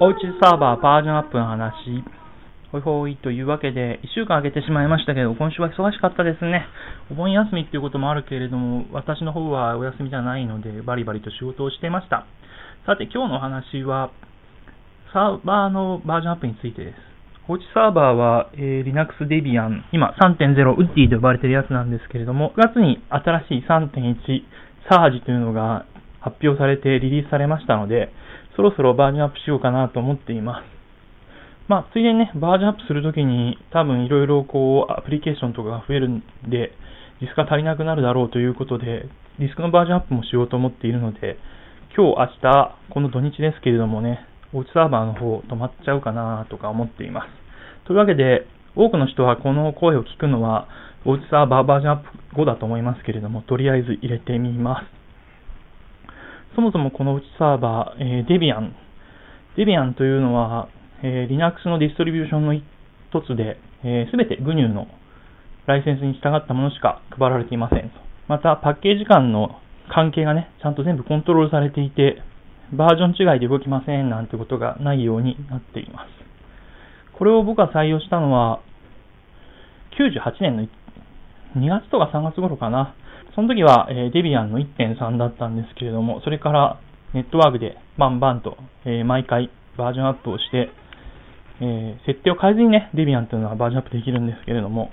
おうちサーバーバージョンアップの話。ほいほいというわけで、1週間空けてしまいましたけど、今週は忙しかったですね。お盆休みっていうこともあるけれども、私の方はお休みじゃないので、バリバリと仕事をしていました。さて、今日のお話は、サーバーのバージョンアップについてです。放置サーバーは、えー、Linux Debian、今3.0ウッディと呼ばれてるやつなんですけれども、9月に新しい3.1サージというのが発表されてリリースされましたので、そろそろバージョンアップしようかなと思っています。まあ、ついでにね、バージョンアップするときに多分いろいろこう、アプリケーションとかが増えるんで、ディスクが足りなくなるだろうということで、ディスクのバージョンアップもしようと思っているので、今日、明日、この土日ですけれどもね、おうちサーバーの方止まっちゃうかなとか思っています。というわけで、多くの人はこの声を聞くのは、おうちサーバーバージョンアップ後だと思いますけれども、とりあえず入れてみます。そもそもこのうちサーバー、えー、デビアン。デビアンというのは、えー、Linux のディストリビューションの一つで、す、えー、べ、て GNU のライセンスに従ったものしか配られていません。また、パッケージ間の関係がね、ちゃんと全部コントロールされていて、バージョン違いで動きませんなんてことがないようになっています。これを僕が採用したのは、98年の2月とか3月頃かな。その時は、え、デビアンの1.3だったんですけれども、それからネットワークでバンバンと、え、毎回バージョンアップをして、え、設定を変えずにね、デビアンというのはバージョンアップできるんですけれども、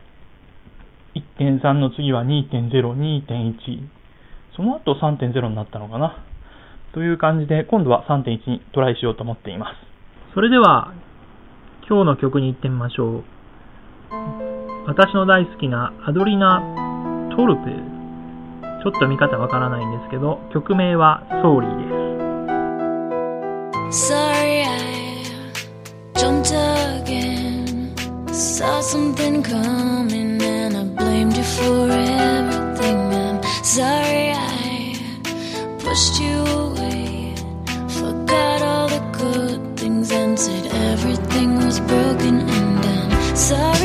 1.3の次は2.0、2.1、その後3.0になったのかな。という感じで、今度は3.1にトライしようと思っています。それでは、今日の曲に行ってみましょう。私の大好きなアドリナ・トルプちょっと見方わからないんですけど、曲名はソーリーです。Sorry, I jumped again. Saw something coming and I blamed you for everything. I'm sorry I pushed you away. Forgot all the good things and said everything Sorry.